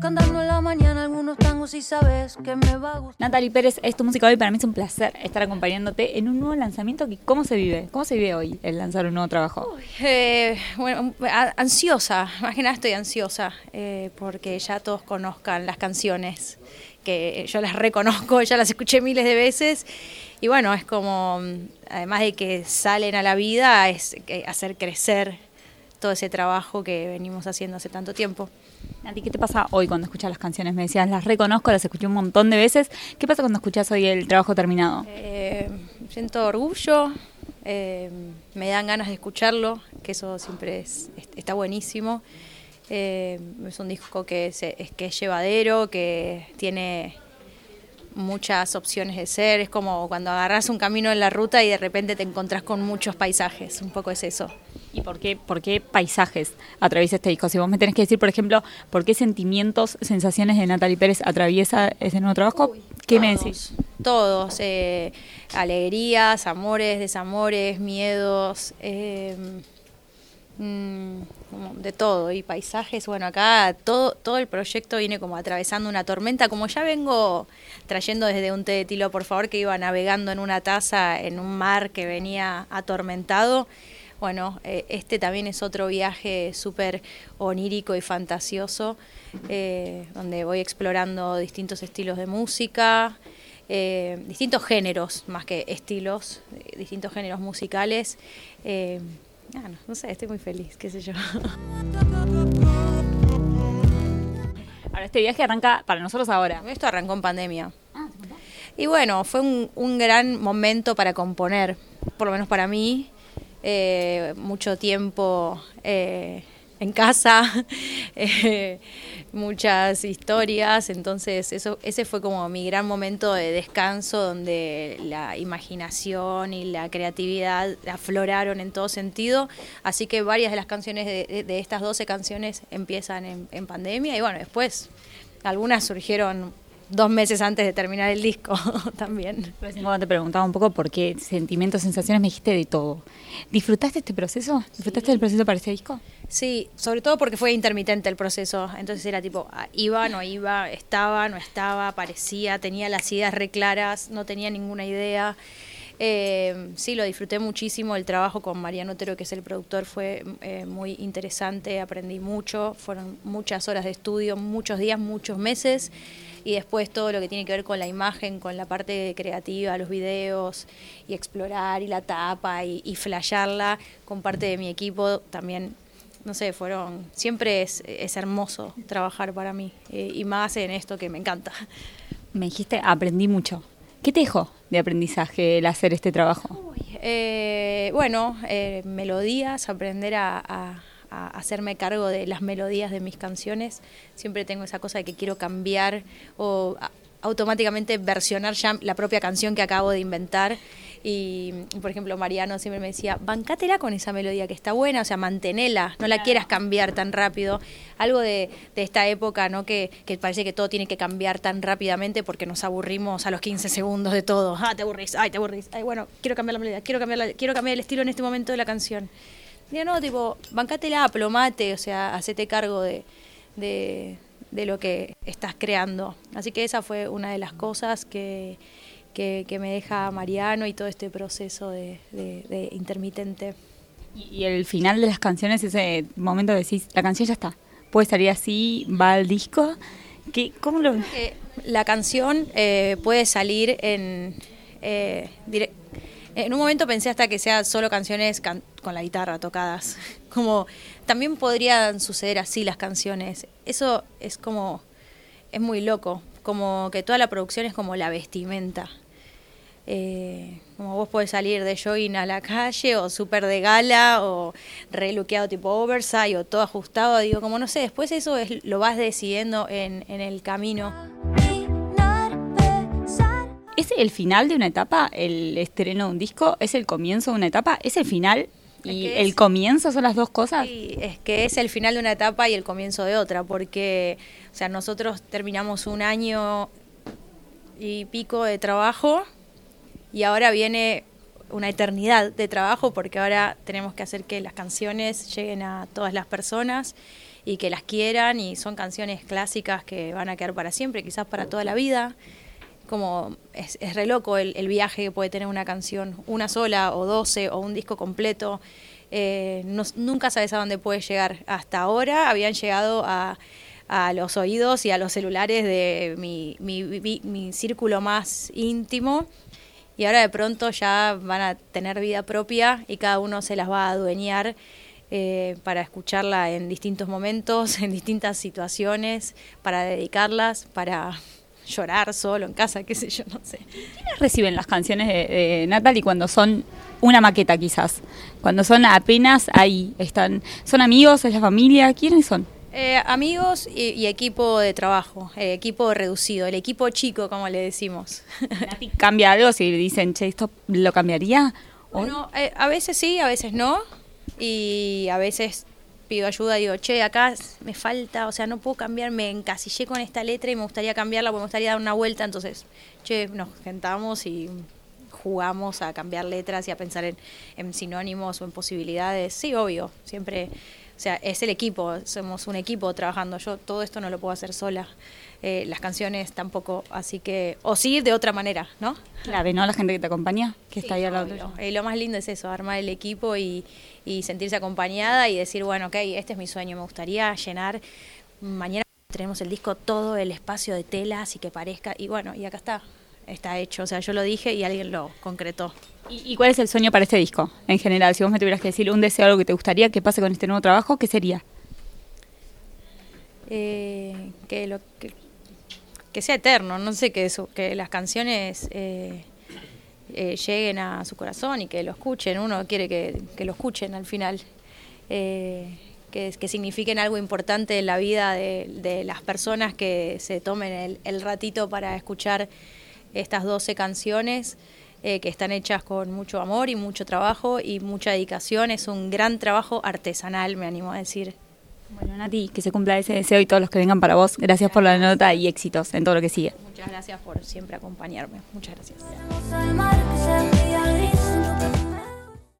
cantando en la mañana algunos tangos y sabes que me va a gustar. Natalie Pérez es tu música hoy. Para mí es un placer estar acompañándote en un nuevo lanzamiento. Que, ¿Cómo se vive? ¿Cómo se vive hoy el lanzar un nuevo trabajo? Eh, bueno, a- ansiosa, más que nada estoy ansiosa, eh, porque ya todos conozcan las canciones, que yo las reconozco, ya las escuché miles de veces, y bueno, es como, mm, además de que salen a la vida, es que hacer crecer todo ese trabajo que venimos haciendo hace tanto tiempo. Nati, ¿qué te pasa hoy cuando escuchas las canciones? Me decías, las reconozco, las escuché un montón de veces. ¿Qué pasa cuando escuchas hoy el trabajo terminado? Eh, siento orgullo, eh, me dan ganas de escucharlo, que eso siempre es, es- está buenísimo. Eh, es un disco que es, es que es llevadero, que tiene muchas opciones de ser, es como cuando agarras un camino en la ruta y de repente te encontrás con muchos paisajes, un poco es eso. ¿Y por qué, por qué paisajes atraviesa este disco? Si vos me tenés que decir, por ejemplo, ¿por qué sentimientos, sensaciones de Natalie Pérez atraviesa ese nuevo trabajo? ¿Qué me decís? Todos, eh, alegrías, amores, desamores, miedos, eh, mm, de todo, y paisajes, bueno, acá todo, todo el proyecto viene como atravesando una tormenta, como ya vengo trayendo desde un té de tilo, por favor, que iba navegando en una taza en un mar que venía atormentado. Bueno, eh, este también es otro viaje súper onírico y fantasioso, eh, donde voy explorando distintos estilos de música, eh, distintos géneros, más que estilos, distintos géneros musicales. Ah, no, no sé, estoy muy feliz, qué sé yo. Ahora, este viaje arranca para nosotros ahora. Esto arrancó en pandemia. Y bueno, fue un, un gran momento para componer, por lo menos para mí. Eh, mucho tiempo eh, en casa, eh, muchas historias, entonces eso, ese fue como mi gran momento de descanso donde la imaginación y la creatividad afloraron en todo sentido, así que varias de las canciones de, de- de estas 12 canciones empiezan en, en pandemia y bueno, después algunas surgieron dos meses antes de terminar el disco también. Cuando te preguntaba un poco por qué sentimientos, sensaciones, me dijiste de todo. ¿Disfrutaste este proceso? ¿Disfrutaste del proceso para este disco? Sí, sobre todo porque fue intermitente el proceso. Entonces era tipo, ah, iba, no iba, estaba, no estaba, aparecía, tenía las ideas re claras, no tenía ninguna idea. Eh, sí, lo disfruté muchísimo. El trabajo con Mariano Otero, que es el productor, fue eh, muy interesante. Aprendí mucho. Fueron muchas horas de estudio, muchos días, muchos meses. Y después todo lo que tiene que ver con la imagen, con la parte creativa, los videos, y explorar, y la tapa, y, y flashearla con parte de mi equipo también no sé, fueron, siempre es, es hermoso trabajar para mí eh, y más en esto que me encanta. Me dijiste, aprendí mucho. ¿Qué te dejó de aprendizaje el hacer este trabajo? Eh, bueno, eh, melodías, aprender a, a- hacerme cargo de las melodías de mis canciones. Siempre tengo esa cosa de que quiero cambiar o automáticamente versionar ya la propia canción que acabo de inventar. Y, por ejemplo, Mariano siempre me decía, bancátela con esa melodía que está buena, o sea, mantenela, no la quieras cambiar tan rápido. Algo de, de esta época, ¿no? Que, que parece que todo tiene que cambiar tan rápidamente porque nos aburrimos a los 15 segundos de todo. Ah, te aburrís, ay, te aburrís. Ay, bueno, quiero cambiar la melodía, quiero cambiar, la- quiero cambiar el estilo en este momento de la canción. Digo, no, tipo, bancátela, plomate, o sea, hacete cargo de, de, de lo que estás creando. Así que esa fue una de las cosas que, que, que me deja Mariano y todo este proceso de, de- de intermitente. Y, y el final de las canciones, ese momento decís, la canción ya está. Puede salir así, va al disco. ¿Qué, ¿Cómo lo Eh, la canción eh, puede salir en... eh, en un momento pensé hasta que sea solo canciones can- con la guitarra tocadas. Como también podrían suceder así las canciones. Eso es como es muy loco. Como que toda la producción es como la vestimenta. Eh, como vos podés salir de jogging a la calle o súper de gala o reluqueado tipo oversize o todo ajustado. Digo, como no sé, después eso es, lo vas decidiendo en, en el camino. ¿Es el final de una etapa el estreno de un disco? ¿Es el comienzo de una etapa? ¿Es el final? ¿Y Es que el comienzo son las dos cosas? Sí, es que es el final de una etapa y el comienzo de otra, porque o sea, nosotros terminamos un año y pico de trabajo y ahora viene una eternidad de trabajo porque ahora tenemos que hacer que las canciones lleguen a todas las personas y que las quieran y son canciones clásicas que van a quedar para siempre, quizás para toda la vida. Como es, es re loco el, viaje que puede tener una canción, una sola o doce o un disco completo. Eh, nunca sabes a dónde puede llegar. Hasta ahora habían llegado a, los oídos y a los celulares de mi- mi círculo más íntimo. Y ahora de pronto ya van a tener vida propia y cada uno se las va a adueñar eh, para escucharla en distintos momentos, en distintas situaciones, para dedicarlas, para llorar solo en casa, qué sé yo, no sé. ¿Quiénes reciben las canciones de, de Natalie cuando son una maqueta quizás? Cuando son apenas ahí, están, ¿son amigos, es la familia? ¿Quiénes son? Eh, amigos y, y equipo de trabajo, eh, equipo reducido, el equipo chico, como le decimos. Nati ¿Cambia algo si dicen, che, esto lo cambiaría? ¿O Bueno, eh, a veces sí, a veces no. Y a veces pido ayuda digo, che, acá me falta, o sea, no puedo cambiar, me encasillé con esta letra y me gustaría cambiarla porque me gustaría dar una vuelta. Entonces, che, nos sentamos y jugamos a cambiar letras y a pensar en, en sinónimos o en posibilidades. Sí, obvio, siempre, o sea, es el equipo, somos un equipo trabajando. Yo todo esto no lo puedo hacer sola. Eh, las canciones tampoco, así que, o sí, de otra manera, ¿no? clave, ¿no? La gente que te acompaña, que está ahí al lado tuyo. Eh, lo más lindo es eso, armar el equipo y, y sentirse acompañada y decir, bueno, ok, este es mi sueño, me gustaría llenar, mañana tenemos el disco todo el espacio de telas y que parezca, y bueno, y acá está, está hecho, o sea, yo lo dije y alguien lo concretó. ¿Y, y cuál es el sueño para este disco? En general, si vos me tuvieras que decir un deseo, algo que te gustaría que pase con este nuevo trabajo, ¿qué sería? Eh, que lo que, que sea eterno, no sé, que, eso, que las canciones eh, eh, lleguen a su corazón y que lo escuchen, uno quiere que, que lo escuchen al final, que, que signifiquen algo importante en la vida de, de las personas que se tomen el, el ratito para escuchar estas 12 canciones. eh, que están hechas con mucho amor y mucho trabajo y mucha dedicación. Es un gran trabajo artesanal, me animo a decir. Bueno, Nati, que se cumpla ese deseo y todos los que vengan para vos. Gracias por la nota y éxitos en todo lo que sigue. Muchas gracias por siempre acompañarme. Muchas gracias.